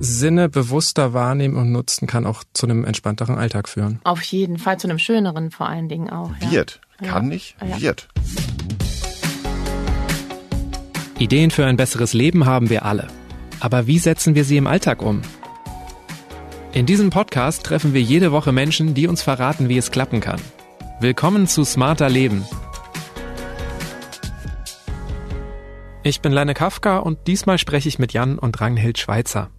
Sinne bewusster wahrnehmen und nutzen kann auch zu einem entspannteren Alltag führen. Auf jeden Fall zu einem schöneren vor allen Dingen auch. Ja. Wird. Kann ja. nicht, ja. wird. Ideen für ein besseres Leben haben wir alle. Aber wie setzen wir sie im Alltag um? In diesem Podcast treffen wir jede Woche Menschen, die uns verraten, wie es klappen kann. Willkommen zu Smarter Leben. Ich bin Leine Kafka und diesmal spreche ich mit Jan und Ranghild Schweizer.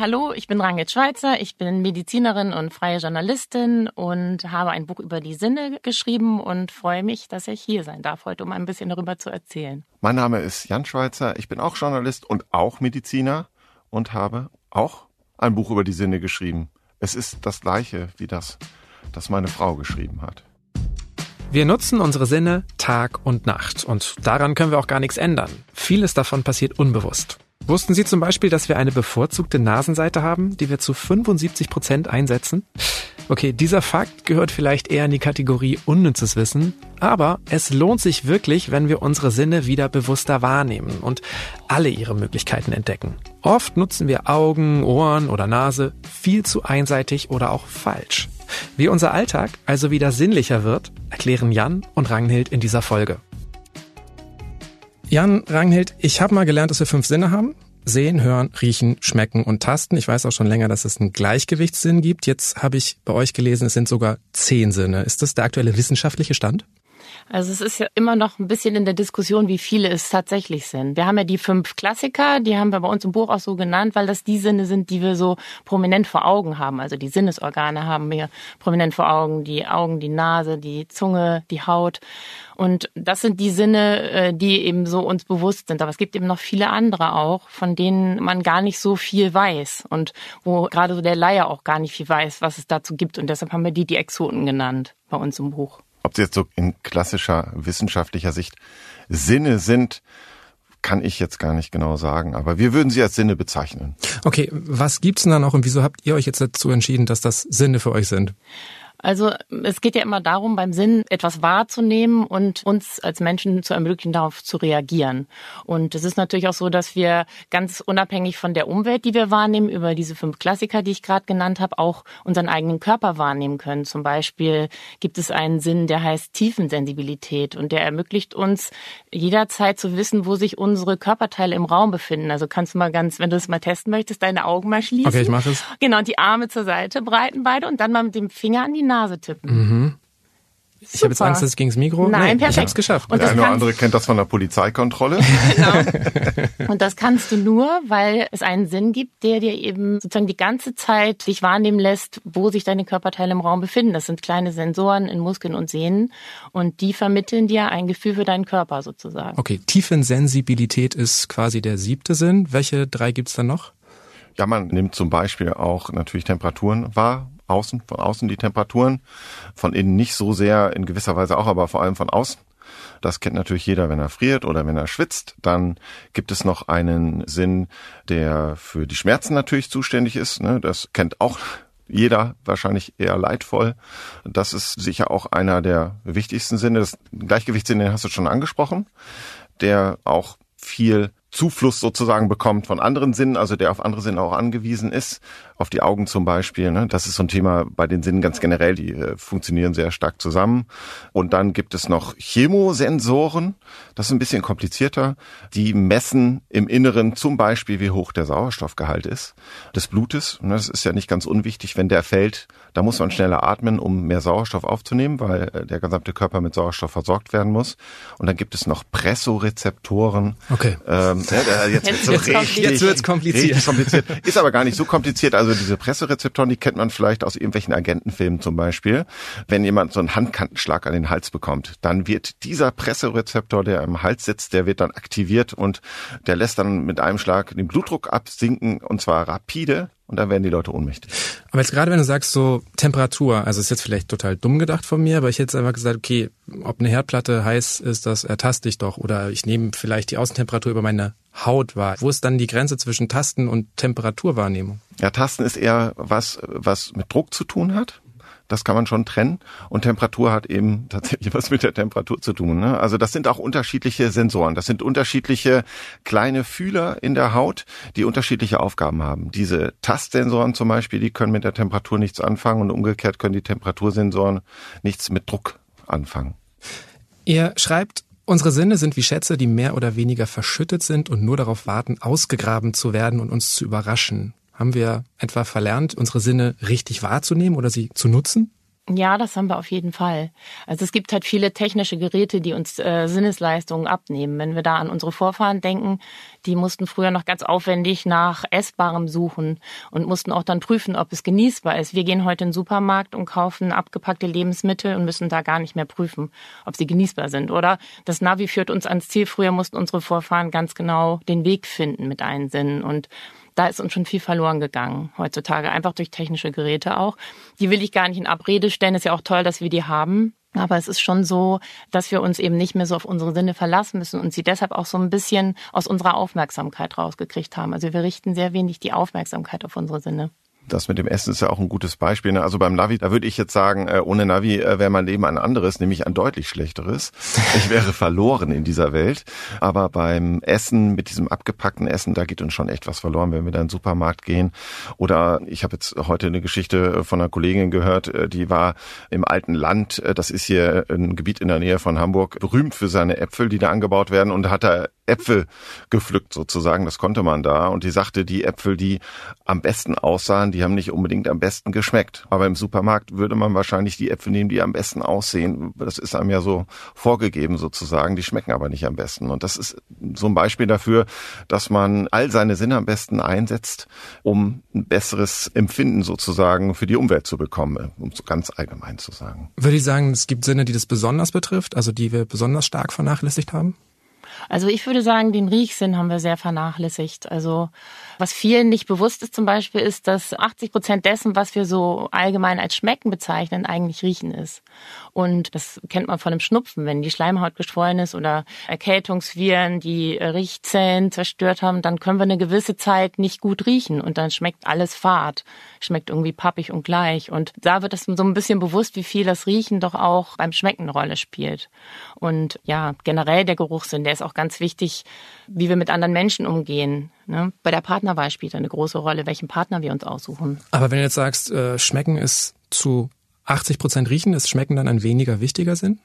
Hallo, ich bin Rangit Schweizer, ich bin Medizinerin und freie Journalistin und habe ein Buch über die Sinne geschrieben und freue mich, dass ich hier sein darf heute, um ein bisschen darüber zu erzählen. Mein Name ist Jan Schweizer, ich bin auch Journalist und auch Mediziner und habe auch ein Buch über die Sinne geschrieben. Es ist das gleiche wie das, das meine Frau geschrieben hat. Wir nutzen unsere Sinne Tag und Nacht und daran können wir auch gar nichts ändern. Vieles davon passiert unbewusst. Wussten Sie zum Beispiel, dass wir eine bevorzugte Nasenseite haben, die wir zu 75 Prozent einsetzen? Okay, dieser Fakt gehört vielleicht eher in die Kategorie unnützes Wissen, aber es lohnt sich wirklich, wenn wir unsere Sinne wieder bewusster wahrnehmen und alle ihre Möglichkeiten entdecken. Oft nutzen wir Augen, Ohren oder Nase viel zu einseitig oder auch falsch. Wie unser Alltag also wieder sinnlicher wird, erklären Jan und Ragnhild in dieser Folge. Jan Ranghild, ich habe mal gelernt, dass wir fünf Sinne haben. Sehen, hören, riechen, schmecken und tasten. Ich weiß auch schon länger, dass es einen Gleichgewichtssinn gibt. Jetzt habe ich bei euch gelesen, es sind sogar zehn Sinne. Ist das der aktuelle wissenschaftliche Stand? Also es ist ja immer noch ein bisschen in der Diskussion, wie viele es tatsächlich sind. Wir haben ja die fünf Klassiker, die haben wir bei uns im Buch auch so genannt, weil das die Sinne sind, die wir so prominent vor Augen haben. Also die Sinnesorgane haben wir prominent vor Augen, die Augen, die Nase, die Zunge, die Haut. Und das sind die Sinne, äh, die eben so uns bewusst sind. Aber es gibt eben noch viele andere auch, von denen man gar nicht so viel weiß und wo gerade so der Laie auch gar nicht viel weiß, was es dazu gibt. Und deshalb haben wir die die Exoten genannt bei uns im Buch. Ob sie jetzt so in klassischer wissenschaftlicher Sicht Sinne sind, kann ich jetzt gar nicht genau sagen, aber wir würden sie als Sinne bezeichnen. Okay, was gibt's denn dann auch und wieso habt ihr euch jetzt dazu entschieden, dass das Sinne für euch sind? Also es geht ja immer darum, beim Sinn etwas wahrzunehmen und uns als Menschen zu ermöglichen, darauf zu reagieren. Und es ist natürlich auch so, dass wir ganz unabhängig von der Umwelt, die wir wahrnehmen, über diese fünf Klassiker, die ich gerade genannt habe, auch unseren eigenen Körper wahrnehmen können. Zum Beispiel gibt es einen Sinn, der heißt Tiefensensibilität und der ermöglicht uns jederzeit zu wissen, wo sich unsere Körperteile im Raum befinden. Also kannst du mal ganz, wenn du es mal testen möchtest, deine Augen mal schließen. Okay, ich mache es. Genau, und die Arme zur Seite breiten beide und dann mal mit dem Finger an die Nase tippen. Mhm. Ich habe jetzt Angst, dass es gegen das Mikro. Nein, nee, perfekt. Ich habe es geschafft. Und der eine oder andere kennt das von der Polizeikontrolle. genau. Und das kannst du nur, weil es einen Sinn gibt, der dir eben sozusagen die ganze Zeit dich wahrnehmen lässt, wo sich deine Körperteile im Raum befinden. Das sind kleine Sensoren in Muskeln und Sehnen und die vermitteln dir ein Gefühl für deinen Körper sozusagen. Okay, Tiefensensibilität ist quasi der siebte Sinn. Welche drei gibt's dann noch? Ja, man nimmt zum Beispiel auch natürlich Temperaturen wahr, außen, von außen die Temperaturen, von innen nicht so sehr, in gewisser Weise auch, aber vor allem von außen. Das kennt natürlich jeder, wenn er friert oder wenn er schwitzt. Dann gibt es noch einen Sinn, der für die Schmerzen natürlich zuständig ist. Ne? Das kennt auch jeder wahrscheinlich eher leidvoll. Das ist sicher auch einer der wichtigsten Sinne. Das Gleichgewichtssinn, den hast du schon angesprochen, der auch viel Zufluss sozusagen bekommt von anderen Sinnen, also der auf andere Sinne auch angewiesen ist, auf die Augen zum Beispiel. Ne? Das ist so ein Thema bei den Sinnen ganz generell, die äh, funktionieren sehr stark zusammen. Und dann gibt es noch Chemosensoren, das ist ein bisschen komplizierter. Die messen im Inneren zum Beispiel, wie hoch der Sauerstoffgehalt ist des Blutes. Und das ist ja nicht ganz unwichtig, wenn der fällt, da muss man schneller atmen, um mehr Sauerstoff aufzunehmen, weil äh, der gesamte Körper mit Sauerstoff versorgt werden muss. Und dann gibt es noch Pressorezeptoren. Okay. Ähm, ja, jetzt, jetzt, richtig, jetzt wird's kompliziert. kompliziert. Ist aber gar nicht so kompliziert. Also diese Pressorezeptoren, die kennt man vielleicht aus irgendwelchen Agentenfilmen zum Beispiel. Wenn jemand so einen Handkantenschlag an den Hals bekommt, dann wird dieser Pressorezeptor, der im Hals sitzt, der wird dann aktiviert und der lässt dann mit einem Schlag den Blutdruck absinken und zwar rapide und dann werden die Leute ohnmächtig. Aber jetzt gerade wenn du sagst so Temperatur, also ist jetzt vielleicht total dumm gedacht von mir, aber ich hätte einfach gesagt, okay, ob eine Herdplatte heiß ist, das ertaste ich doch oder ich nehme vielleicht die Außentemperatur über meine Haut wahr. Wo ist dann die Grenze zwischen Tasten und Temperaturwahrnehmung? Ja, Tasten ist eher was, was mit Druck zu tun hat. Das kann man schon trennen. Und Temperatur hat eben tatsächlich was mit der Temperatur zu tun. Ne? Also das sind auch unterschiedliche Sensoren. Das sind unterschiedliche kleine Fühler in der Haut, die unterschiedliche Aufgaben haben. Diese Tastsensoren zum Beispiel, die können mit der Temperatur nichts anfangen und umgekehrt können die Temperatursensoren nichts mit Druck anfangen. Ihr schreibt, unsere Sinne sind wie Schätze, die mehr oder weniger verschüttet sind und nur darauf warten, ausgegraben zu werden und uns zu überraschen. Haben wir etwa verlernt, unsere Sinne richtig wahrzunehmen oder sie zu nutzen? Ja, das haben wir auf jeden Fall. Also es gibt halt viele technische Geräte, die uns äh, Sinnesleistungen abnehmen. Wenn wir da an unsere Vorfahren denken, die mussten früher noch ganz aufwendig nach Essbarem suchen und mussten auch dann prüfen, ob es genießbar ist. Wir gehen heute in den Supermarkt und kaufen abgepackte Lebensmittel und müssen da gar nicht mehr prüfen, ob sie genießbar sind. Oder das Navi führt uns ans Ziel. Früher mussten unsere Vorfahren ganz genau den Weg finden mit allen Sinnen und da ist uns schon viel verloren gegangen heutzutage, einfach durch technische Geräte auch. Die will ich gar nicht in Abrede stellen, ist ja auch toll, dass wir die haben. Aber es ist schon so, dass wir uns eben nicht mehr so auf unsere Sinne verlassen müssen und sie deshalb auch so ein bisschen aus unserer Aufmerksamkeit rausgekriegt haben. Also wir richten sehr wenig die Aufmerksamkeit auf unsere Sinne das mit dem Essen ist ja auch ein gutes Beispiel. Ne? Also beim Navi, da würde ich jetzt sagen, äh, ohne Navi äh, wäre mein Leben ein anderes, nämlich ein deutlich schlechteres. Ich wäre verloren in dieser Welt. Aber beim Essen, mit diesem abgepackten Essen, da geht uns schon echt was verloren, wenn wir da in den Supermarkt gehen. Oder ich habe jetzt heute eine Geschichte von einer Kollegin gehört, äh, die war im alten Land, das ist hier ein Gebiet in der Nähe von Hamburg, berühmt für seine Äpfel, die da angebaut werden und hat da Äpfel gepflückt sozusagen, das konnte man da. Und die sagte, die Äpfel, die am besten aussahen, die haben nicht unbedingt am besten geschmeckt. Aber im Supermarkt würde man wahrscheinlich die Äpfel nehmen, die am besten aussehen. Das ist einem ja so vorgegeben sozusagen, die schmecken aber nicht am besten. Und das ist so ein Beispiel dafür, dass man all seine Sinne am besten einsetzt, um ein besseres Empfinden sozusagen für die Umwelt zu bekommen, um so ganz allgemein zu sagen. Würde ich sagen, es gibt Sinne, die das besonders betrifft, also die wir besonders stark vernachlässigt haben? Also ich würde sagen, den Riechsinn haben wir sehr vernachlässigt. Also was vielen nicht bewusst ist zum Beispiel, ist, dass 80 Prozent dessen, was wir so allgemein als Schmecken bezeichnen, eigentlich Riechen ist. Und das kennt man von dem Schnupfen, wenn die Schleimhaut geschwollen ist oder Erkältungsviren die Riechzellen zerstört haben, dann können wir eine gewisse Zeit nicht gut riechen und dann schmeckt alles fad, schmeckt irgendwie pappig und gleich. Und da wird es so ein bisschen bewusst, wie viel das Riechen doch auch beim Schmecken eine Rolle spielt. Und ja, generell der Geruchssinn, der ist auch ganz wichtig, wie wir mit anderen Menschen umgehen. Ne? Bei der Partnerwahl spielt eine große Rolle, welchen Partner wir uns aussuchen. Aber wenn du jetzt sagst, äh, Schmecken ist zu 80 Prozent riechen, ist Schmecken dann ein weniger wichtiger Sinn?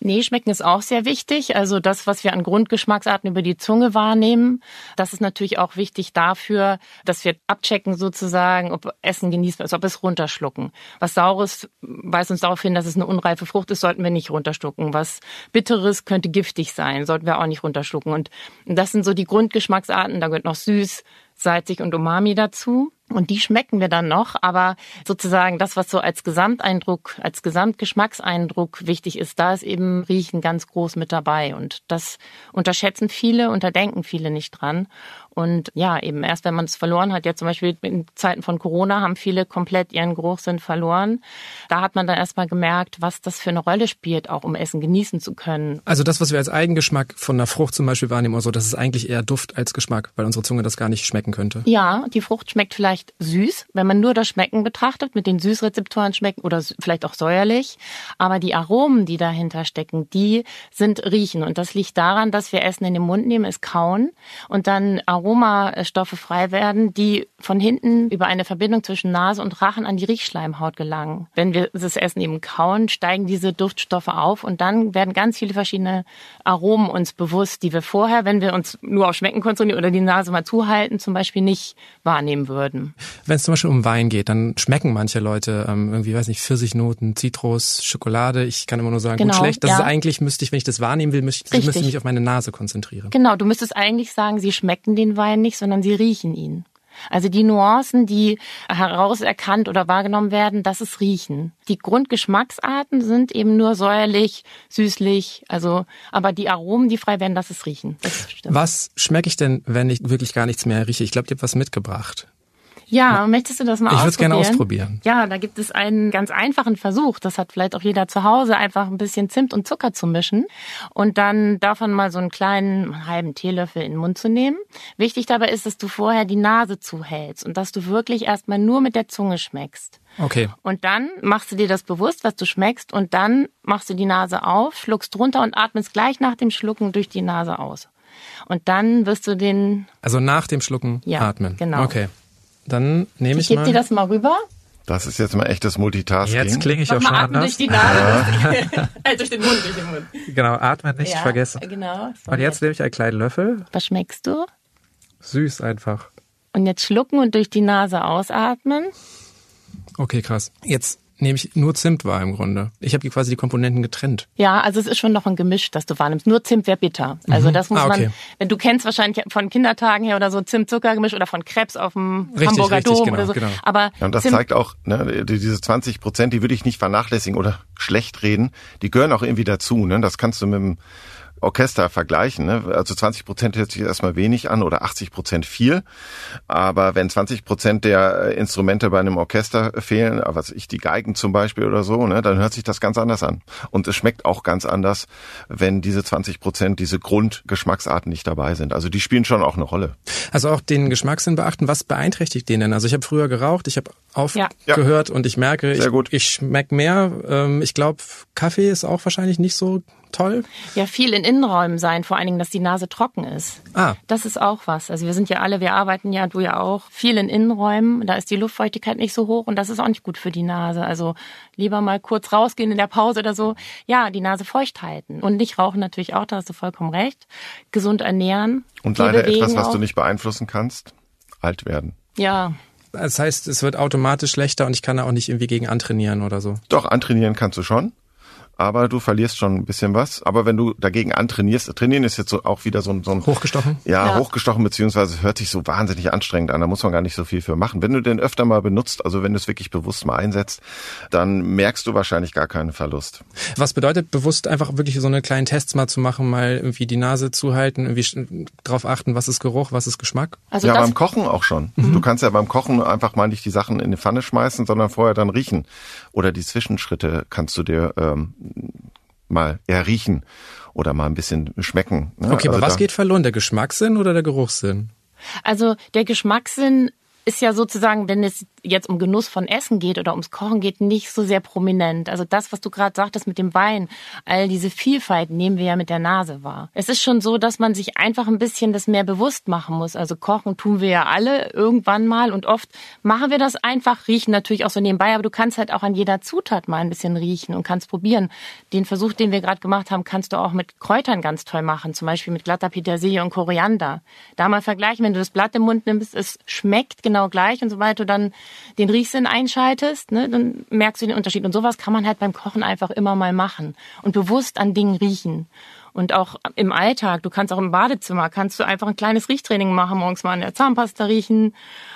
Nee, Schmecken ist auch sehr wichtig. Also das, was wir an Grundgeschmacksarten über die Zunge wahrnehmen, das ist natürlich auch wichtig dafür, dass wir abchecken sozusagen, ob Essen genießbar ist, ob es runterschlucken. Was Saures weist uns darauf hin, dass es eine unreife Frucht ist, sollten wir nicht runterschlucken. Was Bitteres könnte giftig sein, sollten wir auch nicht runterschlucken. Und das sind so die Grundgeschmacksarten. Da gehört noch süß, salzig und Umami dazu. Und die schmecken wir dann noch, aber sozusagen das, was so als Gesamteindruck, als Gesamtgeschmackseindruck wichtig ist, da ist eben Riechen ganz groß mit dabei. Und das unterschätzen viele, unterdenken viele nicht dran. Und ja, eben erst wenn man es verloren hat, ja zum Beispiel in Zeiten von Corona haben viele komplett ihren Geruchssinn verloren. Da hat man dann erstmal gemerkt, was das für eine Rolle spielt, auch um Essen genießen zu können. Also das, was wir als Eigengeschmack von einer Frucht zum Beispiel wahrnehmen oder so, das ist eigentlich eher Duft als Geschmack, weil unsere Zunge das gar nicht schmecken könnte. Ja, die Frucht schmeckt vielleicht süß, wenn man nur das Schmecken betrachtet, mit den Süßrezeptoren schmecken oder vielleicht auch säuerlich. Aber die Aromen, die dahinter stecken, die sind riechen. Und das liegt daran, dass wir Essen in den Mund nehmen, es kauen und dann Aromen Aromastoffe frei werden, die von hinten über eine Verbindung zwischen Nase und Rachen an die Riechschleimhaut gelangen. Wenn wir das Essen eben kauen, steigen diese Duftstoffe auf und dann werden ganz viele verschiedene Aromen uns bewusst, die wir vorher, wenn wir uns nur auf Schmecken konzentrieren oder die Nase mal zuhalten, zum Beispiel nicht wahrnehmen würden. Wenn es zum Beispiel um Wein geht, dann schmecken manche Leute ähm, irgendwie, weiß nicht, Pfirsichnoten, Zitrus, Schokolade. Ich kann immer nur sagen, genau, gut, schlecht. Das ja. ist eigentlich, müsste ich, wenn ich das wahrnehmen will, müsste, müsste ich mich auf meine Nase konzentrieren. Genau, du müsstest eigentlich sagen, sie schmecken den Wein nicht, sondern sie riechen ihn. Also die Nuancen, die herauserkannt oder wahrgenommen werden, das ist Riechen. Die Grundgeschmacksarten sind eben nur säuerlich, süßlich, also, aber die Aromen, die frei werden, das ist Riechen. Das Was schmecke ich denn, wenn ich wirklich gar nichts mehr rieche? Ich glaube, ihr habt was mitgebracht. Ja, möchtest du das mal ich ausprobieren? Ich würde gerne ausprobieren. Ja, da gibt es einen ganz einfachen Versuch. Das hat vielleicht auch jeder zu Hause, einfach ein bisschen Zimt und Zucker zu mischen und dann davon mal so einen kleinen halben Teelöffel in den Mund zu nehmen. Wichtig dabei ist, dass du vorher die Nase zuhältst und dass du wirklich erstmal nur mit der Zunge schmeckst. Okay. Und dann machst du dir das bewusst, was du schmeckst und dann machst du die Nase auf, schluckst runter und atmest gleich nach dem Schlucken durch die Nase aus. Und dann wirst du den. Also nach dem Schlucken ja, atmen. Genau. Okay. Dann nehme ich, ich mal. Ich gebe dir das mal rüber. Das ist jetzt mal echtes Multitasking. Jetzt klinge ich auch schon atmen anders. durch die Nase. äh, durch den Mund, durch den Mund. Genau, atmen nicht ja, vergessen. Genau. So Und jetzt nehme ich einen kleinen Löffel. Was schmeckst du? Süß einfach. Und jetzt schlucken und durch die Nase ausatmen. Okay, krass. Jetzt nehme ich nur Zimt wahr im Grunde. Ich habe quasi die Komponenten getrennt. Ja, also es ist schon noch ein Gemisch, das du wahrnimmst. Nur Zimt wäre bitter. Also das muss Ah, okay. man, wenn du kennst wahrscheinlich von Kindertagen her oder so Zimt-Zucker-Gemisch oder von Krebs auf dem Richtig, Hamburger richtig, Dom genau, oder so. genau. Aber Ja, und das Zimt, zeigt auch, ne, die- diese 20 Prozent, die würde ich nicht vernachlässigen oder schlecht reden. Die gehören auch irgendwie dazu. Ne? Das kannst du mit dem Orchester vergleichen. Ne? Also 20 Prozent hört sich erstmal wenig an oder 80 Prozent viel. Aber wenn 20 Prozent der äh, Instrumente bei einem Orchester fehlen, äh, was ich die Geigen zum Beispiel oder so, ne, dann hört sich das ganz anders an. Und es schmeckt auch ganz anders, wenn diese 20 Prozent, diese Grundgeschmacksarten nicht dabei sind. Also die spielen schon auch eine Rolle. Also auch den Geschmackssinn beachten. Was beeinträchtigt den denn? Also ich habe früher geraucht, ich habe Ja. aufgehört und ich merke, Sehr ich, ich schmeck mehr. Ähm, ich glaube, Kaffee ist auch wahrscheinlich nicht so toll. ja viel in Innenräumen sein, vor allen Dingen, dass die Nase trocken ist. Ah. Das ist auch was. Also wir sind ja alle, wir arbeiten ja, du ja auch, viel in Innenräumen. Da ist die Luftfeuchtigkeit nicht so hoch und das ist auch nicht gut für die Nase. Also lieber mal kurz rausgehen in der Pause oder so. Ja, die Nase feucht halten. Und nicht rauchen natürlich auch, da hast du vollkommen recht. Gesund ernähren. Und leider etwas, was auch. du nicht beeinflussen kannst, alt werden. Ja, Das heißt, es wird automatisch schlechter und ich kann da auch nicht irgendwie gegen antrainieren oder so. Doch, antrainieren kannst du schon. Aber du verlierst schon ein bisschen was. Aber wenn du dagegen antrainierst, trainieren ist jetzt so auch wieder so ein, so ein Hochgestochen? ja, Ja. hochgestochen, beziehungsweise hört sich so wahnsinnig anstrengend an. Da muss man gar nicht so viel für machen. Wenn du den öfter mal benutzt, also wenn du es wirklich bewusst mal einsetzt, dann merkst du wahrscheinlich gar keinen Verlust. Was bedeutet bewusst einfach wirklich so eine kleinen Tests mal zu machen, mal irgendwie die Nase zuhalten, irgendwie drauf achten, was ist Geruch, was ist Geschmack? also ja, beim Kochen auch schon. Du kannst ja beim Kochen einfach mal nicht die Sachen in die Pfanne schmeißen, sondern vorher dann riechen. Oder die Zwischenschritte kannst du dir ähm, mal eher riechen oder mal ein bisschen schmecken. ne? Okay, aber Also was da- geht verloren? Der Geschmackssinn oder der Geruchssinn? Also der Geschmackssinn ist ja sozusagen, wenn es jetzt um Genuss von Essen geht oder ums Kochen geht, nicht so sehr prominent. Also das, was du gerade sagtest mit dem Wein, all diese Vielfalt nehmen wir ja mit der Nase wahr. Es ist schon so, dass man sich einfach ein bisschen das mehr bewusst machen muss. Also kochen tun wir ja alle irgendwann mal und oft machen wir das einfach, riechen natürlich auch so nebenbei, aber du kannst halt auch an jeder Zutat mal ein bisschen riechen und kannst probieren. Den Versuch, den wir gerade gemacht haben, kannst du auch mit Kräutern ganz toll machen, zum Beispiel mit glatter Petersilie und Koriander. Da mal vergleichen, wenn du das Blatt im Mund nimmst, es schmeckt genau gleich und sobald du dann den Riechsinn einschaltest, ne, dann merkst du den Unterschied. Und sowas kann man halt beim Kochen einfach immer mal machen und bewusst an Dingen riechen. Und auch im Alltag, du kannst auch im Badezimmer, kannst du einfach ein kleines Riechtraining machen, morgens mal an der Zahnpasta riechen,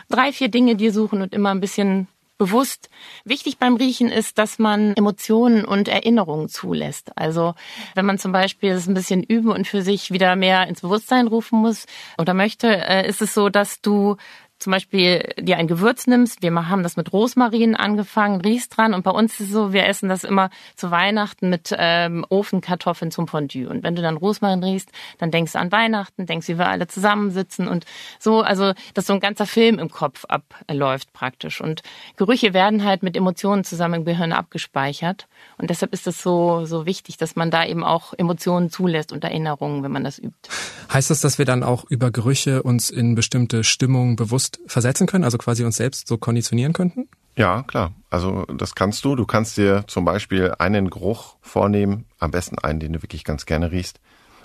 drei, vier Dinge dir suchen und immer ein bisschen bewusst. Wichtig beim Riechen ist, dass man Emotionen und Erinnerungen zulässt. Also wenn man zum Beispiel es ein bisschen üben und für sich wieder mehr ins Bewusstsein rufen muss oder möchte, äh, ist es so, dass du zum Beispiel dir ein Gewürz nimmst, wir haben das mit Rosmarin angefangen, riechst dran und bei uns ist es so, wir essen das immer zu Weihnachten mit ähm, Ofenkartoffeln zum Fondue. Und wenn du dann Rosmarin riechst, dann denkst du an Weihnachten, denkst, wie wir alle zusammensitzen und so, also dass so ein ganzer Film im Kopf abläuft praktisch. Und Gerüche werden halt mit Emotionen zusammen im Gehirn abgespeichert. Und deshalb ist es so, so wichtig, dass man da eben auch Emotionen zulässt und Erinnerungen, wenn man das übt. Heißt das, dass wir dann auch über Gerüche uns in bestimmte Stimmungen bewusst versetzen können, also quasi uns selbst so konditionieren könnten? Ja, klar. Also das kannst du. Du kannst dir zum Beispiel einen Geruch vornehmen, am besten einen, den du wirklich ganz gerne riechst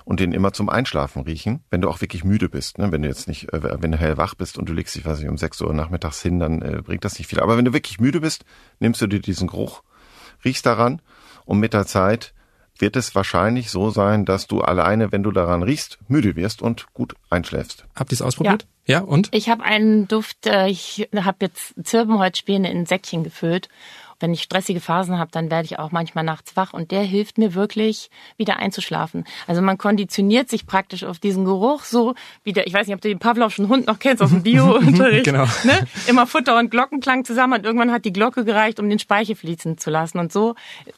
und den immer zum Einschlafen riechen, wenn du auch wirklich müde bist. Ne? Wenn du jetzt nicht, äh, wenn du hellwach bist und du legst dich, weiß ich, um 6 Uhr nachmittags hin, dann äh, bringt das nicht viel. Aber wenn du wirklich müde bist, nimmst du dir diesen Geruch, riechst daran und mit der Zeit wird es wahrscheinlich so sein, dass du alleine, wenn du daran riechst, müde wirst und gut einschläfst. Habt ihr es ausprobiert? Ja, und? Ich habe einen Duft, äh, ich habe jetzt Zirbenholzspäne in Säckchen gefüllt wenn ich stressige Phasen habe, dann werde ich auch manchmal nachts wach und der hilft mir wirklich, wieder einzuschlafen. Also man konditioniert sich praktisch auf diesen Geruch so wie der, ich weiß nicht, ob du den Pavlovschen Hund noch kennst aus dem Bio-Unterricht. genau. Ne? Immer Futter und Glockenklang zusammen und irgendwann hat die Glocke gereicht, um den Speichel fließen zu lassen. Und so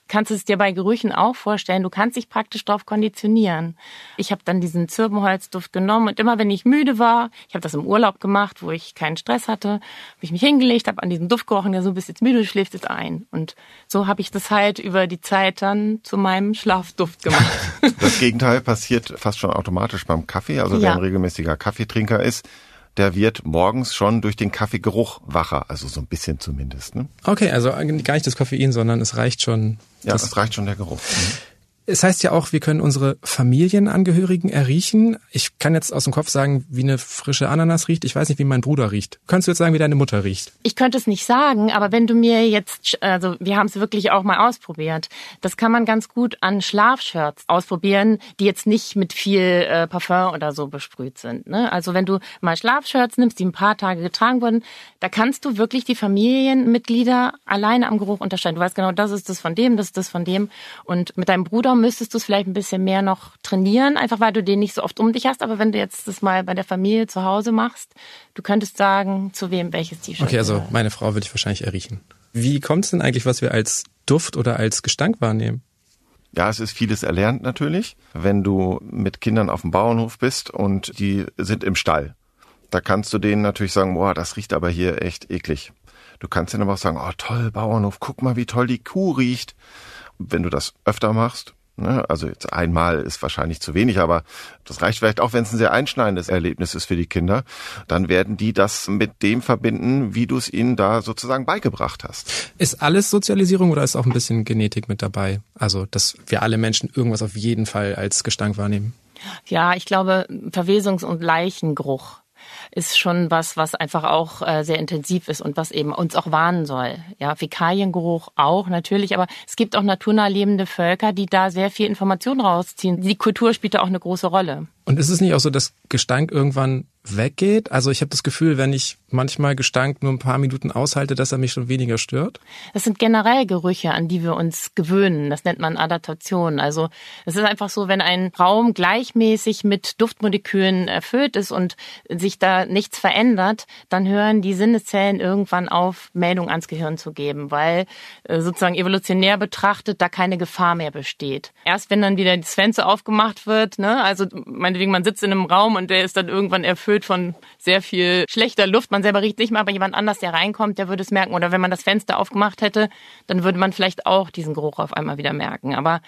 kannst du es dir bei Gerüchen auch vorstellen. Du kannst dich praktisch darauf konditionieren. Ich habe dann diesen Zirbenholzduft genommen und immer wenn ich müde war, ich habe das im Urlaub gemacht, wo ich keinen Stress hatte, habe ich mich hingelegt, habe an diesen Duft gerochen, ja so bist jetzt müde, schläfst jetzt ein. Und so habe ich das halt über die Zeit dann zu meinem Schlafduft gemacht. Das Gegenteil passiert fast schon automatisch beim Kaffee. Also ja. wer ein regelmäßiger Kaffeetrinker ist, der wird morgens schon durch den Kaffeegeruch wacher, also so ein bisschen zumindest. Ne? Okay, also gar nicht das Koffein, sondern es reicht schon. Ja, es reicht schon der Geruch. Mhm. Es heißt ja auch, wir können unsere Familienangehörigen erriechen. Ich kann jetzt aus dem Kopf sagen, wie eine frische Ananas riecht. Ich weiß nicht, wie mein Bruder riecht. Könntest du jetzt sagen, wie deine Mutter riecht? Ich könnte es nicht sagen, aber wenn du mir jetzt, also wir haben es wirklich auch mal ausprobiert. Das kann man ganz gut an Schlafshirts ausprobieren, die jetzt nicht mit viel äh, Parfum oder so besprüht sind. Ne? Also wenn du mal Schlafshirts nimmst, die ein paar Tage getragen wurden, da kannst du wirklich die Familienmitglieder alleine am Geruch unterscheiden. Du weißt genau, das ist das von dem, das ist das von dem. Und mit deinem Bruder müsstest du es vielleicht ein bisschen mehr noch trainieren, einfach weil du den nicht so oft um dich hast. Aber wenn du jetzt das mal bei der Familie zu Hause machst, du könntest sagen, zu wem welches T-Shirt. Okay, also meine Frau würde ich wahrscheinlich erriechen. Wie kommt es denn eigentlich, was wir als Duft oder als Gestank wahrnehmen? Ja, es ist vieles erlernt natürlich. Wenn du mit Kindern auf dem Bauernhof bist und die sind im Stall, da kannst du denen natürlich sagen, boah, das riecht aber hier echt eklig. Du kannst ihnen aber auch sagen, oh toll, Bauernhof, guck mal, wie toll die Kuh riecht. Wenn du das öfter machst? Also jetzt einmal ist wahrscheinlich zu wenig, aber das reicht vielleicht auch, wenn es ein sehr einschneidendes Erlebnis ist für die Kinder. Dann werden die das mit dem verbinden, wie du es ihnen da sozusagen beigebracht hast. Ist alles Sozialisierung oder ist auch ein bisschen Genetik mit dabei? Also, dass wir alle Menschen irgendwas auf jeden Fall als Gestank wahrnehmen? Ja, ich glaube, Verwesungs- und Leichengeruch ist schon was, was einfach auch äh, sehr intensiv ist und was eben uns auch warnen soll. Ja, Fäkaliengeruch auch natürlich, aber es gibt auch naturnah lebende Völker, die da sehr viel Information rausziehen. Die Kultur spielt da auch eine große Rolle. Und ist es nicht auch so, dass Gestank irgendwann weggeht? Also ich habe das Gefühl, wenn ich manchmal Gestank nur ein paar Minuten aushalte, dass er mich schon weniger stört. Das sind generell Gerüche, an die wir uns gewöhnen. Das nennt man Adaptation. Also es ist einfach so, wenn ein Raum gleichmäßig mit Duftmolekülen erfüllt ist und sich da nichts verändert, dann hören die Sinneszellen irgendwann auf, Meldung ans Gehirn zu geben, weil äh, sozusagen evolutionär betrachtet da keine Gefahr mehr besteht. Erst wenn dann wieder das Fenster aufgemacht wird, ne, also meinetwegen man sitzt in einem Raum und der ist dann irgendwann erfüllt von sehr viel schlechter Luft. Man selber riecht nicht mehr, aber jemand anders, der reinkommt, der würde es merken. Oder wenn man das Fenster aufgemacht hätte, dann würde man vielleicht auch diesen Geruch auf einmal wieder merken. Aber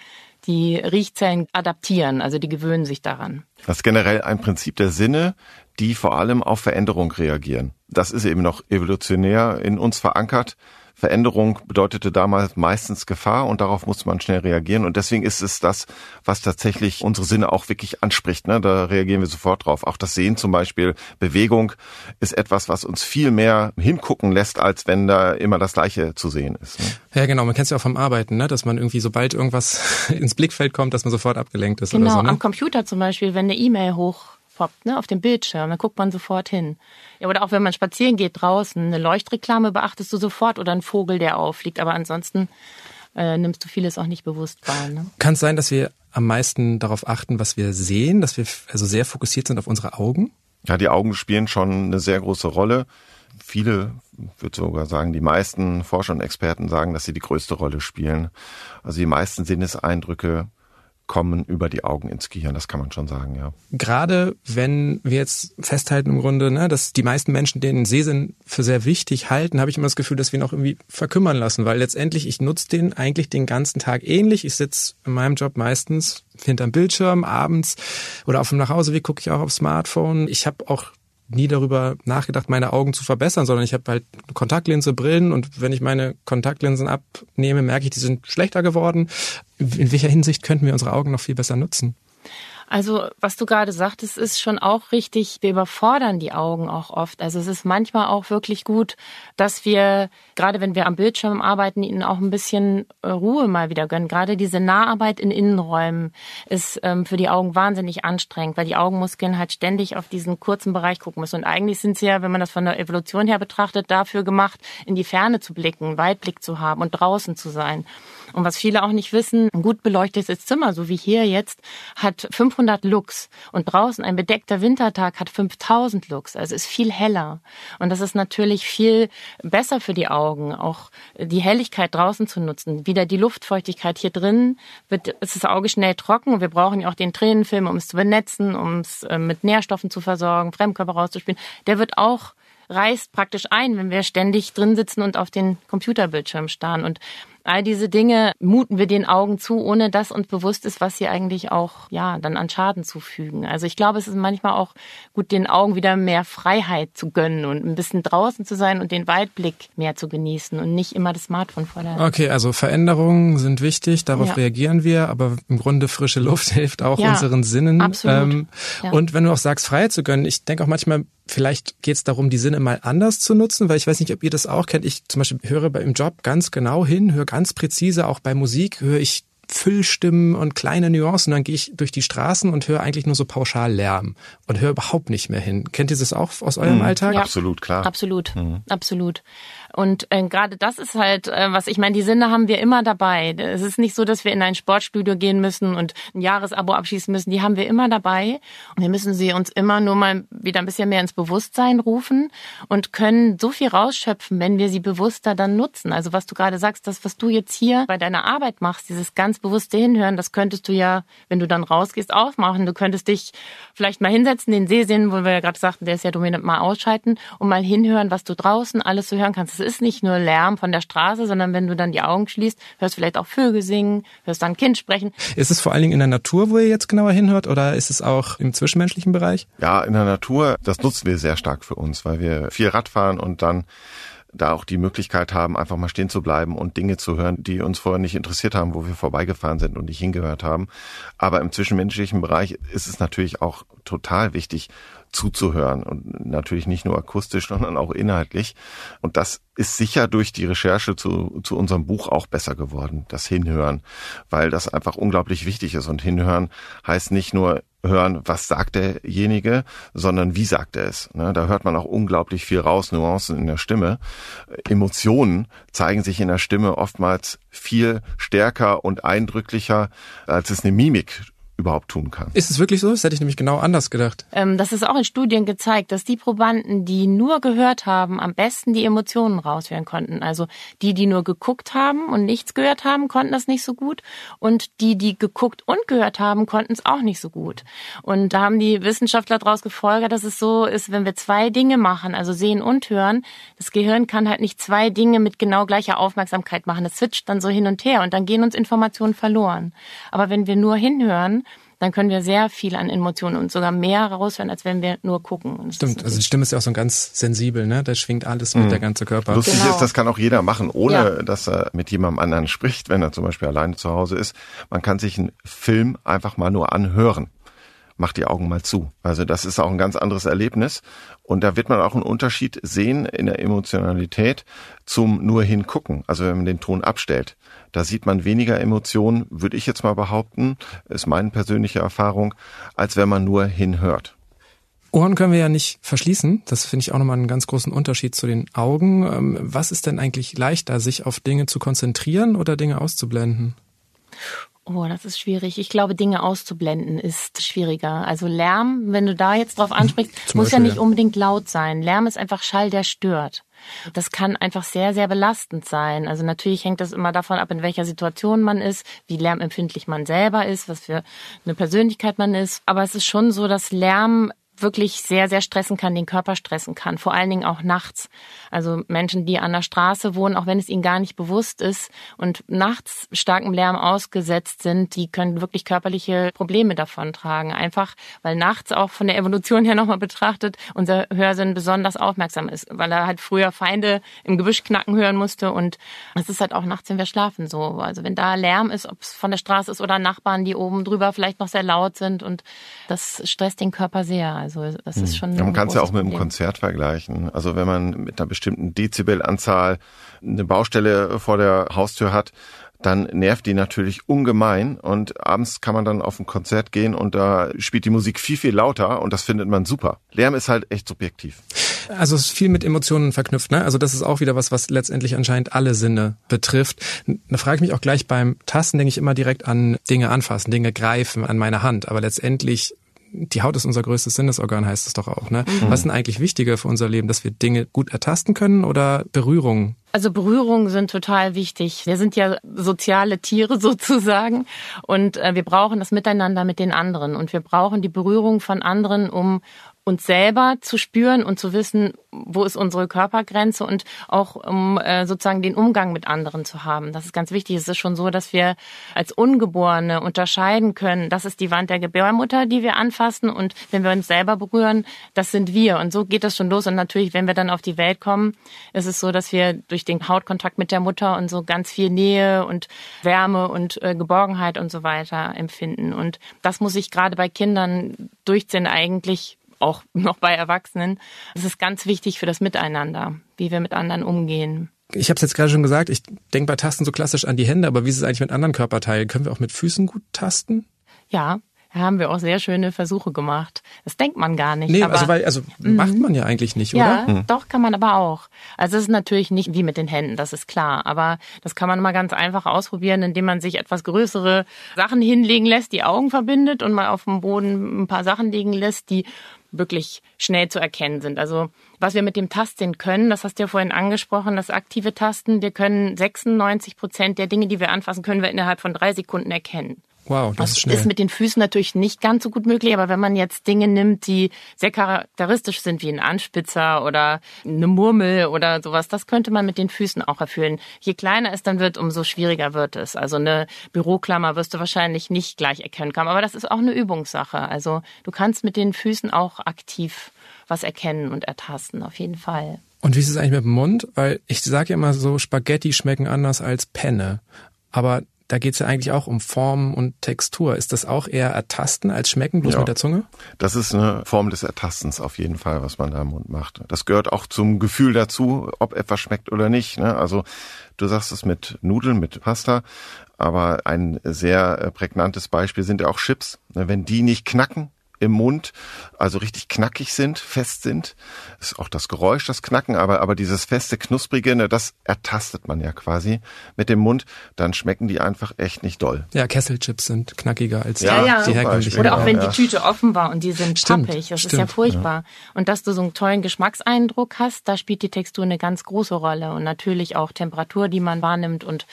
die Riechzellen adaptieren, also die gewöhnen sich daran. Das ist generell ein Prinzip der Sinne, die vor allem auf Veränderung reagieren. Das ist eben noch evolutionär in uns verankert. Veränderung bedeutete damals meistens Gefahr und darauf muss man schnell reagieren. Und deswegen ist es das, was tatsächlich unsere Sinne auch wirklich anspricht. Ne? Da reagieren wir sofort drauf. Auch das Sehen zum Beispiel, Bewegung ist etwas, was uns viel mehr hingucken lässt, als wenn da immer das Gleiche zu sehen ist. Ne? Ja, genau. Man kennt es ja auch vom Arbeiten, ne? dass man irgendwie, sobald irgendwas ins Blickfeld kommt, dass man sofort abgelenkt ist. Genau, oder so, ne? am Computer zum Beispiel, wenn eine E-Mail hoch poppt, ne, auf dem Bildschirm, dann guckt man sofort hin. Ja, oder auch wenn man spazieren geht draußen, eine Leuchtreklame beachtest du sofort oder ein Vogel, der auffliegt, aber ansonsten äh, nimmst du vieles auch nicht bewusst wahr. Ne? Kann es sein, dass wir am meisten darauf achten, was wir sehen, dass wir also sehr fokussiert sind auf unsere Augen? Ja, die Augen spielen schon eine sehr große Rolle. Viele, ich würde sogar sagen, die meisten Forscher und Experten sagen, dass sie die größte Rolle spielen. Also die meisten Sinneseindrücke kommen über die Augen ins Gehirn, das kann man schon sagen, ja. Gerade wenn wir jetzt festhalten im Grunde, ne, dass die meisten Menschen den Sehsinn für sehr wichtig halten, habe ich immer das Gefühl, dass wir ihn auch irgendwie verkümmern lassen, weil letztendlich ich nutze den eigentlich den ganzen Tag ähnlich. Ich sitze in meinem Job meistens hinterm Bildschirm abends oder auf dem Nachhauseweg gucke ich auch aufs Smartphone. Ich habe auch nie darüber nachgedacht, meine Augen zu verbessern, sondern ich habe halt Kontaktlinse, Brillen und wenn ich meine Kontaktlinsen abnehme, merke ich, die sind schlechter geworden. In welcher Hinsicht könnten wir unsere Augen noch viel besser nutzen? Also, was du gerade sagtest, ist schon auch richtig. Wir überfordern die Augen auch oft. Also, es ist manchmal auch wirklich gut, dass wir, gerade wenn wir am Bildschirm arbeiten, ihnen auch ein bisschen äh, Ruhe mal wieder gönnen. Gerade diese Naharbeit in Innenräumen ist ähm, für die Augen wahnsinnig anstrengend, weil die Augenmuskeln halt ständig auf diesen kurzen Bereich gucken müssen. Und eigentlich sind sie ja, wenn man das von der Evolution her betrachtet, dafür gemacht, in die Ferne zu blicken, Weitblick zu haben und draußen zu sein. Und was viele auch nicht wissen, ein gut beleuchtetes Zimmer, so wie hier jetzt, hat 500 Lux und draußen ein bedeckter Wintertag hat 5000 Lux. Also ist viel heller. Und das ist natürlich viel besser für die Augen, auch die Helligkeit draußen zu nutzen. Wieder die Luftfeuchtigkeit hier drin wird, ist das Auge schnell trocken wir brauchen ja auch den Tränenfilm, um es zu benetzen, um es äh, mit Nährstoffen zu versorgen, Fremdkörper rauszuspielen. Der wird auch reißt praktisch ein, wenn wir ständig drin sitzen und auf den Computerbildschirm starren. Und All diese Dinge muten wir den Augen zu, ohne dass uns bewusst ist, was sie eigentlich auch, ja, dann an Schaden zufügen. Also ich glaube, es ist manchmal auch gut, den Augen wieder mehr Freiheit zu gönnen und ein bisschen draußen zu sein und den Weitblick mehr zu genießen und nicht immer das Smartphone vor der Okay, also Veränderungen sind wichtig, darauf ja. reagieren wir, aber im Grunde frische Luft hilft auch ja, unseren Sinnen. Absolut. Ähm, ja. Und wenn du auch sagst, Freiheit zu gönnen, ich denke auch manchmal, Vielleicht geht es darum, die Sinne mal anders zu nutzen, weil ich weiß nicht, ob ihr das auch kennt. Ich zum Beispiel höre beim Job ganz genau hin, höre ganz präzise, auch bei Musik höre ich Füllstimmen und kleine Nuancen. Dann gehe ich durch die Straßen und höre eigentlich nur so pauschal Lärm und höre überhaupt nicht mehr hin. Kennt ihr das auch aus eurem mhm. Alltag? Ja. Absolut, klar. Absolut, mhm. absolut. Und äh, gerade das ist halt, äh, was ich meine, die Sinne haben wir immer dabei. Es ist nicht so, dass wir in ein Sportstudio gehen müssen und ein Jahresabo abschließen müssen. Die haben wir immer dabei. Und wir müssen sie uns immer nur mal wieder ein bisschen mehr ins Bewusstsein rufen und können so viel rausschöpfen, wenn wir sie bewusster dann nutzen. Also was du gerade sagst, das, was du jetzt hier bei deiner Arbeit machst, dieses ganz bewusste Hinhören, das könntest du ja, wenn du dann rausgehst, auch machen. Du könntest dich vielleicht mal hinsetzen, den See sehen, wo wir ja gerade sagten, der ist ja dominant, mal ausschalten und mal hinhören, was du draußen alles so hören kannst ist nicht nur Lärm von der Straße, sondern wenn du dann die Augen schließt, hörst vielleicht auch Vögel singen, hörst dann ein Kind sprechen. Ist es vor allen Dingen in der Natur, wo ihr jetzt genauer hinhört, oder ist es auch im zwischenmenschlichen Bereich? Ja, in der Natur, das nutzen wir sehr stark für uns, weil wir viel Rad fahren und dann da auch die Möglichkeit haben, einfach mal stehen zu bleiben und Dinge zu hören, die uns vorher nicht interessiert haben, wo wir vorbeigefahren sind und nicht hingehört haben. Aber im zwischenmenschlichen Bereich ist es natürlich auch total wichtig, zuzuhören und natürlich nicht nur akustisch, sondern auch inhaltlich. Und das ist sicher durch die Recherche zu, zu unserem Buch auch besser geworden, das Hinhören, weil das einfach unglaublich wichtig ist. Und Hinhören heißt nicht nur hören, was sagt derjenige, sondern wie sagt er es. Ne? Da hört man auch unglaublich viel raus, Nuancen in der Stimme. Emotionen zeigen sich in der Stimme oftmals viel stärker und eindrücklicher, als es eine Mimik überhaupt tun kann. Ist es wirklich so? Das hätte ich nämlich genau anders gedacht. Ähm, das ist auch in Studien gezeigt, dass die Probanden, die nur gehört haben, am besten die Emotionen raushören konnten. Also die, die nur geguckt haben und nichts gehört haben, konnten das nicht so gut. Und die, die geguckt und gehört haben, konnten es auch nicht so gut. Und da haben die Wissenschaftler daraus gefolgert, dass es so ist, wenn wir zwei Dinge machen, also sehen und hören, das Gehirn kann halt nicht zwei Dinge mit genau gleicher Aufmerksamkeit machen. Es switcht dann so hin und her und dann gehen uns Informationen verloren. Aber wenn wir nur hinhören, dann können wir sehr viel an Emotionen und sogar mehr raushören, als wenn wir nur gucken. Stimmt, also die Stimme ist ja auch so ganz sensibel, ne? Da schwingt alles mit, mhm. der ganze Körper. Lustig genau. ist, das kann auch jeder machen, ohne ja. dass er mit jemandem anderen spricht, wenn er zum Beispiel alleine zu Hause ist. Man kann sich einen Film einfach mal nur anhören macht die Augen mal zu. Also das ist auch ein ganz anderes Erlebnis. Und da wird man auch einen Unterschied sehen in der Emotionalität zum nur hingucken. Also wenn man den Ton abstellt. Da sieht man weniger Emotionen, würde ich jetzt mal behaupten, ist meine persönliche Erfahrung, als wenn man nur hinhört. Ohren können wir ja nicht verschließen. Das finde ich auch nochmal einen ganz großen Unterschied zu den Augen. Ähm, was ist denn eigentlich leichter, sich auf Dinge zu konzentrieren oder Dinge auszublenden? Oh, das ist schwierig. Ich glaube, Dinge auszublenden ist schwieriger. Also Lärm, wenn du da jetzt drauf ansprichst, muss Beispiel, ja nicht unbedingt laut sein. Lärm ist einfach Schall, der stört. Das kann einfach sehr, sehr belastend sein. Also natürlich hängt das immer davon ab, in welcher Situation man ist, wie lärmempfindlich man selber ist, was für eine Persönlichkeit man ist. Aber es ist schon so, dass Lärm wirklich sehr, sehr stressen kann, den Körper stressen kann. Vor allen Dingen auch nachts. Also Menschen, die an der Straße wohnen, auch wenn es ihnen gar nicht bewusst ist und nachts starkem Lärm ausgesetzt sind, die können wirklich körperliche Probleme davon tragen. Einfach, weil nachts auch von der Evolution her nochmal betrachtet unser Hörsinn besonders aufmerksam ist, weil er halt früher Feinde im Gebüsch knacken hören musste und es ist halt auch nachts, wenn wir schlafen so. Also wenn da Lärm ist, ob es von der Straße ist oder Nachbarn, die oben drüber vielleicht noch sehr laut sind und das stresst den Körper sehr. Also das ist hm. schon. Ja, man kann es ja auch mit einem Konzert vergleichen. Also wenn man mit einer bestimmten Dezibelanzahl eine Baustelle vor der Haustür hat, dann nervt die natürlich ungemein und abends kann man dann auf ein Konzert gehen und da spielt die Musik viel, viel lauter und das findet man super. Lärm ist halt echt subjektiv. Also es ist viel mit Emotionen verknüpft, ne? Also das ist auch wieder was, was letztendlich anscheinend alle Sinne betrifft. Da frage ich mich auch gleich beim Tasten, denke ich immer direkt an Dinge anfassen, Dinge greifen an meine Hand. Aber letztendlich die Haut ist unser größtes Sinnesorgan, heißt es doch auch. Ne? Mhm. Was ist denn eigentlich wichtiger für unser Leben, dass wir Dinge gut ertasten können oder Berührungen? Also Berührungen sind total wichtig. Wir sind ja soziale Tiere sozusagen und äh, wir brauchen das Miteinander mit den anderen und wir brauchen die Berührung von anderen, um uns selber zu spüren und zu wissen, wo ist unsere Körpergrenze und auch um äh, sozusagen den Umgang mit anderen zu haben. Das ist ganz wichtig. Es ist schon so, dass wir als Ungeborene unterscheiden können, das ist die Wand der Gebärmutter, die wir anfassen und wenn wir uns selber berühren, das sind wir. Und so geht das schon los. Und natürlich, wenn wir dann auf die Welt kommen, ist es so, dass wir durch den Hautkontakt mit der Mutter und so ganz viel Nähe und Wärme und äh, Geborgenheit und so weiter empfinden. Und das muss ich gerade bei Kindern durchziehen eigentlich auch noch bei Erwachsenen. Es ist ganz wichtig für das Miteinander, wie wir mit anderen umgehen. Ich habe es jetzt gerade schon gesagt, ich denke bei Tasten so klassisch an die Hände, aber wie ist es eigentlich mit anderen Körperteilen? Können wir auch mit Füßen gut tasten? Ja, da haben wir auch sehr schöne Versuche gemacht. Das denkt man gar nicht. Nee, aber, also weil, also mhm. macht man ja eigentlich nicht, oder? Ja, mhm. doch kann man aber auch. Also es ist natürlich nicht wie mit den Händen, das ist klar. Aber das kann man mal ganz einfach ausprobieren, indem man sich etwas größere Sachen hinlegen lässt, die Augen verbindet und mal auf dem Boden ein paar Sachen liegen lässt, die wirklich schnell zu erkennen sind. Also was wir mit dem Tasten können, das hast du ja vorhin angesprochen, das aktive Tasten, wir können 96 Prozent der Dinge, die wir anfassen, können wir innerhalb von drei Sekunden erkennen. Wow, das ist schnell. ist mit den Füßen natürlich nicht ganz so gut möglich, aber wenn man jetzt Dinge nimmt, die sehr charakteristisch sind, wie ein Anspitzer oder eine Murmel oder sowas, das könnte man mit den Füßen auch erfüllen. Je kleiner es dann wird, umso schwieriger wird es. Also eine Büroklammer wirst du wahrscheinlich nicht gleich erkennen können, aber das ist auch eine Übungssache. Also du kannst mit den Füßen auch aktiv was erkennen und ertasten, auf jeden Fall. Und wie ist es eigentlich mit dem Mund? Weil ich sage ja immer so, Spaghetti schmecken anders als Penne. Aber da geht es ja eigentlich auch um Form und Textur. Ist das auch eher Ertasten als Schmecken, bloß ja. mit der Zunge? Das ist eine Form des Ertastens auf jeden Fall, was man da im Mund macht. Das gehört auch zum Gefühl dazu, ob etwas schmeckt oder nicht. Ne? Also du sagst es mit Nudeln, mit Pasta, aber ein sehr prägnantes Beispiel sind ja auch Chips. Ne? Wenn die nicht knacken, im Mund, also richtig knackig sind, fest sind. ist auch das Geräusch, das Knacken, aber, aber dieses feste, knusprige, ne, das ertastet man ja quasi mit dem Mund. Dann schmecken die einfach echt nicht doll. Ja, Kesselchips sind knackiger als ja, ja. die herkömmlichen. Oder auch wenn die Tüte offen war und die sind stimmt, pappig. Das stimmt. ist ja furchtbar. Und dass du so einen tollen Geschmackseindruck hast, da spielt die Textur eine ganz große Rolle. Und natürlich auch Temperatur, die man wahrnimmt und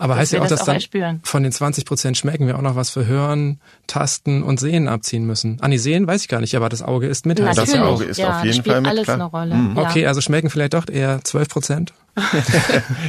aber heißt ja auch, dass auch dann von den 20 Prozent schmecken wir auch noch was für Hören, Tasten und Sehen abziehen müssen. Ah, nee, Sehen weiß ich gar nicht, aber das Auge ist mit. Natürlich. Das Auge ist ja, auf jeden Fall mit. alles klar. eine Rolle. Mhm. Okay, also schmecken vielleicht doch eher 12 Prozent.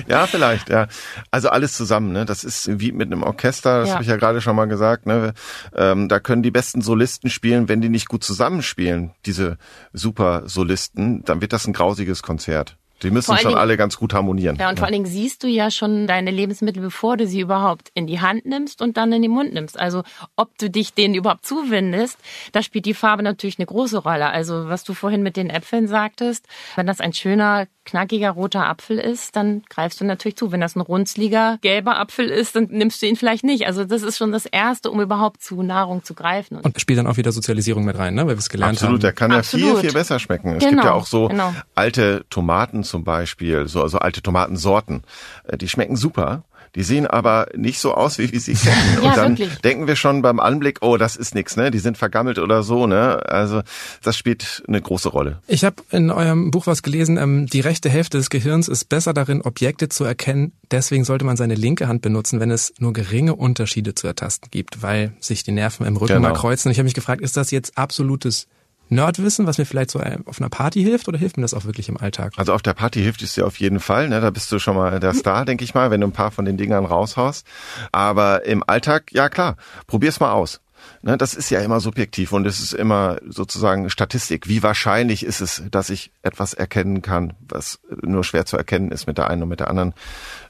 ja, vielleicht, ja. Also alles zusammen, ne? Das ist wie mit einem Orchester, das ja. habe ich ja gerade schon mal gesagt, ne? Ähm, da können die besten Solisten spielen, wenn die nicht gut zusammenspielen, diese super Solisten, dann wird das ein grausiges Konzert. Die müssen schon Dingen, alle ganz gut harmonieren. Ja, und vor allen Dingen siehst du ja schon deine Lebensmittel, bevor du sie überhaupt in die Hand nimmst und dann in den Mund nimmst. Also ob du dich denen überhaupt zuwendest, da spielt die Farbe natürlich eine große Rolle. Also was du vorhin mit den Äpfeln sagtest, wenn das ein schöner, knackiger roter Apfel ist, dann greifst du natürlich zu. Wenn das ein runzliger, gelber Apfel ist, dann nimmst du ihn vielleicht nicht. Also das ist schon das Erste, um überhaupt zu Nahrung zu greifen. Und spielt dann auch wieder Sozialisierung mit rein, ne? weil wir es gelernt Absolut, haben. Absolut, der kann Absolut. ja viel, viel besser schmecken. Es genau, gibt ja auch so genau. alte Tomaten zum Beispiel, so also alte Tomatensorten, äh, die schmecken super. Die sehen aber nicht so aus, wie wir sie kennen. Und ja, dann wirklich. denken wir schon beim Anblick, oh, das ist nix, ne? Die sind vergammelt oder so, ne? Also das spielt eine große Rolle. Ich habe in eurem Buch was gelesen, ähm, die rechte Hälfte des Gehirns ist besser darin, Objekte zu erkennen. Deswegen sollte man seine linke Hand benutzen, wenn es nur geringe Unterschiede zu ertasten gibt, weil sich die Nerven im Rücken genau. mal kreuzen. Und ich habe mich gefragt, ist das jetzt absolutes Nerdwissen, was mir vielleicht so äh, auf einer Party hilft oder hilft mir das auch wirklich im Alltag? Also auf der Party hilft es dir auf jeden Fall. Ne? Da bist du schon mal der Star, denke ich mal, wenn du ein paar von den Dingern raushaust. Aber im Alltag, ja klar, probier's mal aus. Ne, das ist ja immer subjektiv und es ist immer sozusagen Statistik. Wie wahrscheinlich ist es, dass ich etwas erkennen kann, was nur schwer zu erkennen ist mit der einen und mit der anderen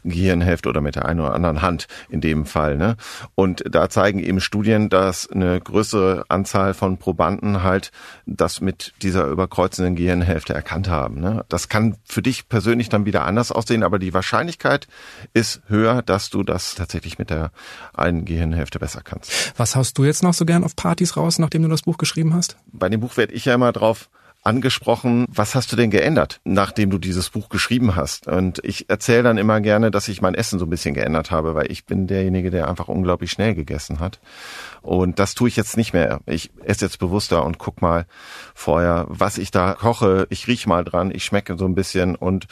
Gehirnhälfte oder mit der einen oder anderen Hand in dem Fall. Ne? Und da zeigen eben Studien, dass eine größere Anzahl von Probanden halt das mit dieser überkreuzenden Gehirnhälfte erkannt haben. Ne? Das kann für dich persönlich dann wieder anders aussehen, aber die Wahrscheinlichkeit ist höher, dass du das tatsächlich mit der einen Gehirnhälfte besser kannst. Was haust du jetzt noch so gern auf Partys raus, nachdem du das Buch geschrieben hast? Bei dem Buch werde ich ja immer drauf angesprochen, was hast du denn geändert, nachdem du dieses Buch geschrieben hast? Und ich erzähle dann immer gerne, dass ich mein Essen so ein bisschen geändert habe, weil ich bin derjenige, der einfach unglaublich schnell gegessen hat. Und das tue ich jetzt nicht mehr. Ich esse jetzt bewusster und guck mal vorher, was ich da koche. Ich riech mal dran, ich schmecke so ein bisschen und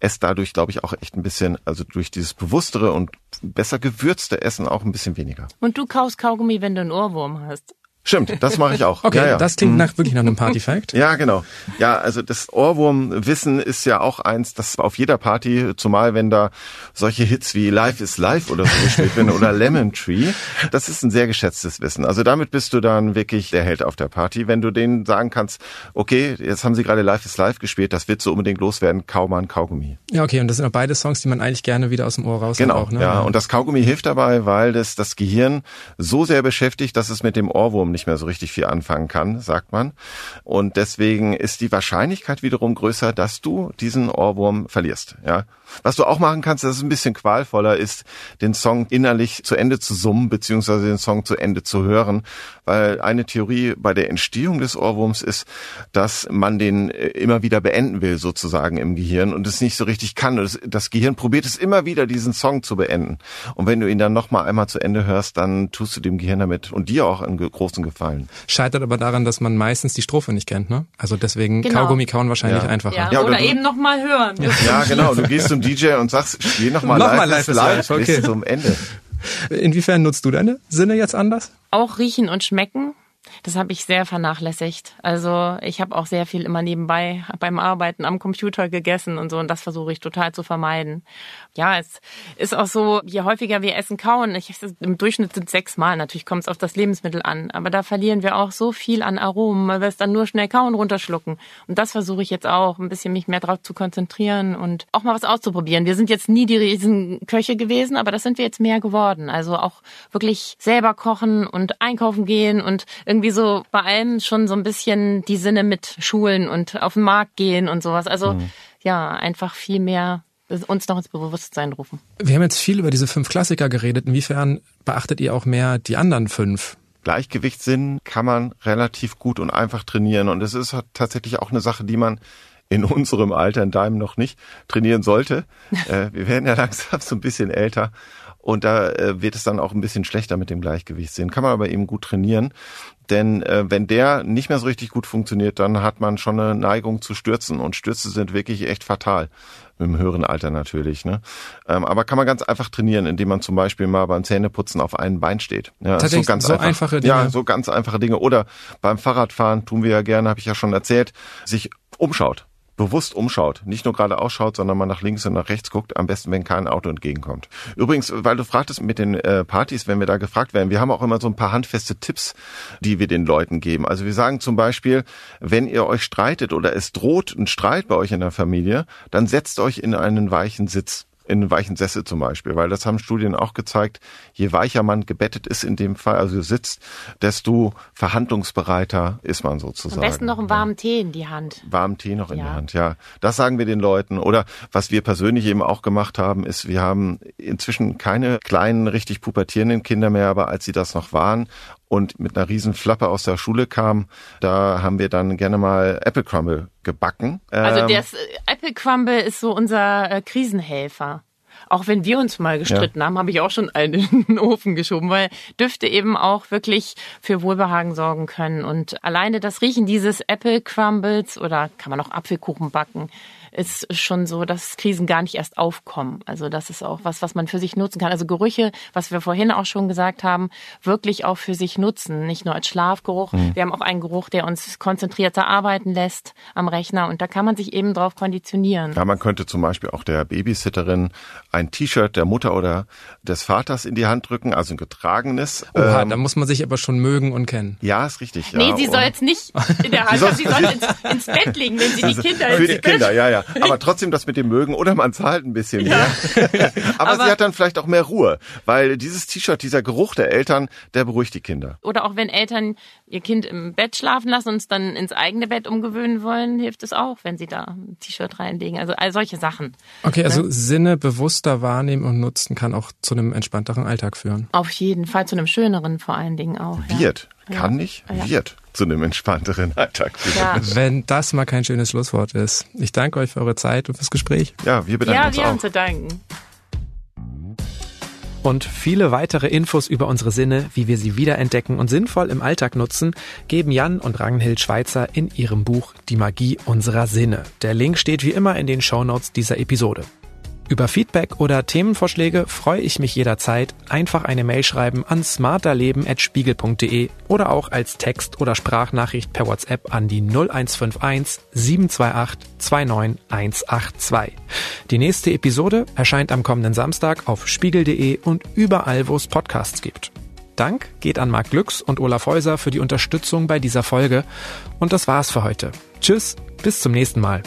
esse dadurch, glaube ich, auch echt ein bisschen, also durch dieses bewusstere und besser gewürzte Essen auch ein bisschen weniger. Und du kaust Kaugummi, wenn du einen Ohrwurm hast. Stimmt, das mache ich auch. Okay, ja, ja. das klingt nach, wirklich nach einem Party-Fact. Ja, genau. Ja, also das Ohrwurmwissen ist ja auch eins, das auf jeder Party, zumal wenn da solche Hits wie Life is Life oder so gespielt werden oder Lemon Tree, das ist ein sehr geschätztes Wissen. Also damit bist du dann wirklich der Held auf der Party, wenn du denen sagen kannst, okay, jetzt haben sie gerade Life is Life gespielt, das wird so unbedingt loswerden, kau mal ein Kaugummi. Ja, okay, und das sind auch beide Songs, die man eigentlich gerne wieder aus dem Ohr raus Genau, auch, ne? ja, und das Kaugummi hilft dabei, weil das das Gehirn so sehr beschäftigt, dass es mit dem Ohrwurm nicht mehr so richtig viel anfangen kann, sagt man. Und deswegen ist die Wahrscheinlichkeit wiederum größer, dass du diesen Ohrwurm verlierst. Ja, was du auch machen kannst, das ist ein bisschen qualvoller, ist den Song innerlich zu Ende zu summen beziehungsweise den Song zu Ende zu hören, weil eine Theorie bei der Entstehung des Ohrwurms ist, dass man den äh, immer wieder beenden will sozusagen im Gehirn und es nicht so richtig kann. Das, das Gehirn probiert es immer wieder, diesen Song zu beenden. Und wenn du ihn dann noch mal einmal zu Ende hörst, dann tust du dem Gehirn damit und dir auch einen großen Gefallen. Scheitert aber daran, dass man meistens die Strophe nicht kennt, ne? Also deswegen genau. Kaugummi kauen wahrscheinlich ja. einfacher. Ja, ja oder, oder eben noch mal hören. Ja, ja genau. Du gehst zum DJ und sagst, spiel noch mal noch live, mal live, live. Okay. bis zum Ende. Inwiefern nutzt du deine Sinne jetzt anders? Auch riechen und schmecken. Das habe ich sehr vernachlässigt. Also ich habe auch sehr viel immer nebenbei beim Arbeiten am Computer gegessen und so und das versuche ich total zu vermeiden. Ja, es ist auch so, je häufiger wir essen kauen, ich, im Durchschnitt sind sechs Mal, natürlich kommt es auf das Lebensmittel an, aber da verlieren wir auch so viel an Aromen, weil wir es dann nur schnell kauen, runterschlucken. Und das versuche ich jetzt auch, ein bisschen mich mehr drauf zu konzentrieren und auch mal was auszuprobieren. Wir sind jetzt nie die riesen Köche gewesen, aber das sind wir jetzt mehr geworden. Also auch wirklich selber kochen und einkaufen gehen und irgendwie so bei allem schon so ein bisschen die Sinne mit Schulen und auf den Markt gehen und sowas. Also mhm. ja, einfach viel mehr uns noch ins Bewusstsein rufen. Wir haben jetzt viel über diese fünf Klassiker geredet. Inwiefern beachtet ihr auch mehr die anderen fünf? Gleichgewichtssinn kann man relativ gut und einfach trainieren. Und es ist tatsächlich auch eine Sache, die man in unserem Alter, in deinem noch nicht, trainieren sollte. äh, wir werden ja langsam so ein bisschen älter und da äh, wird es dann auch ein bisschen schlechter mit dem Gleichgewichtssinn. Kann man aber eben gut trainieren. Denn äh, wenn der nicht mehr so richtig gut funktioniert, dann hat man schon eine Neigung zu Stürzen. Und Stürze sind wirklich echt fatal. Im höheren Alter natürlich. Ne? Ähm, aber kann man ganz einfach trainieren, indem man zum Beispiel mal beim Zähneputzen auf einem Bein steht. Ja, Tatsächlich, so, ganz so einfach, einfache Dinge. Ja, so ganz einfache Dinge. Oder beim Fahrradfahren tun wir ja gerne, habe ich ja schon erzählt, sich umschaut bewusst umschaut, nicht nur gerade ausschaut, sondern mal nach links und nach rechts guckt, am besten, wenn kein Auto entgegenkommt. Übrigens, weil du fragtest mit den äh, Partys, wenn wir da gefragt werden, wir haben auch immer so ein paar handfeste Tipps, die wir den Leuten geben. Also wir sagen zum Beispiel, wenn ihr euch streitet oder es droht ein Streit bei euch in der Familie, dann setzt euch in einen weichen Sitz in einen weichen Sessel zum Beispiel, weil das haben Studien auch gezeigt, je weicher man gebettet ist in dem Fall, also sitzt, desto verhandlungsbereiter ist man sozusagen. Am besten noch einen warmen Tee in die Hand. Warmen Tee noch in ja. die Hand, ja. Das sagen wir den Leuten. Oder was wir persönlich eben auch gemacht haben, ist, wir haben inzwischen keine kleinen, richtig pubertierenden Kinder mehr, aber als sie das noch waren und mit einer riesen Flappe aus der Schule kam, da haben wir dann gerne mal Apple Crumble gebacken. Also ähm, das äh, Apple Crumble ist so unser äh, Krisenhelfer. auch wenn wir uns mal gestritten ja. haben, habe ich auch schon einen in den Ofen geschoben, weil Düfte eben auch wirklich für Wohlbehagen sorgen können. Und alleine das Riechen dieses Apple Crumbles oder kann man auch Apfelkuchen backen, ist schon so, dass Krisen gar nicht erst aufkommen. Also das ist auch was, was man für sich nutzen kann. Also Gerüche, was wir vorhin auch schon gesagt haben, wirklich auch für sich nutzen, nicht nur als Schlafgeruch. Mhm. Wir haben auch einen Geruch, der uns konzentrierter arbeiten lässt am Rechner und da kann man sich eben drauf konditionieren. Ja, man könnte zum Beispiel auch der Babysitterin ein T-Shirt der Mutter oder des Vaters in die Hand drücken, also ein getragenes. Oha, ähm, da muss man sich aber schon mögen und kennen. Ja, ist richtig. Ja. Nee, sie soll jetzt nicht in der Hand haben, sie soll ins, ins Bett legen, wenn sie die Kinder Für die Kinder, ja, ja. Aber trotzdem das mit dem mögen oder man zahlt ein bisschen mehr. Ja. aber, aber, sie hat dann vielleicht auch mehr Ruhe, weil dieses T-Shirt, dieser Geruch der Eltern, der beruhigt die Kinder. Oder auch wenn Eltern ihr Kind im Bett schlafen lassen und es dann ins eigene Bett umgewöhnen wollen, hilft es auch, wenn sie da ein T-Shirt reinlegen. Also all solche Sachen. Okay, also ne? Sinne bewusster wahrnehmen und nutzen kann auch zu einem entspannteren Alltag führen. Auf jeden Fall, zu einem schöneren vor allen Dingen auch. Wird. Ja. Kann nicht, ja. wird zu einem entspannteren Alltag führen. Ja. Wenn das mal kein schönes Schlusswort ist. Ich danke euch für eure Zeit und fürs Gespräch. Ja, wir bedanken ja, uns wir auch. haben zu danken. Und viele weitere Infos über unsere Sinne, wie wir sie wiederentdecken und sinnvoll im Alltag nutzen, geben Jan und Ragnhild Schweizer in ihrem Buch Die Magie unserer Sinne. Der Link steht wie immer in den Shownotes dieser Episode. Über Feedback oder Themenvorschläge freue ich mich jederzeit. Einfach eine Mail schreiben an smarterleben.spiegel.de oder auch als Text- oder Sprachnachricht per WhatsApp an die 0151 728 29182. Die nächste Episode erscheint am kommenden Samstag auf spiegel.de und überall, wo es Podcasts gibt. Dank geht an Marc Glücks und Olaf Häuser für die Unterstützung bei dieser Folge. Und das war's für heute. Tschüss, bis zum nächsten Mal.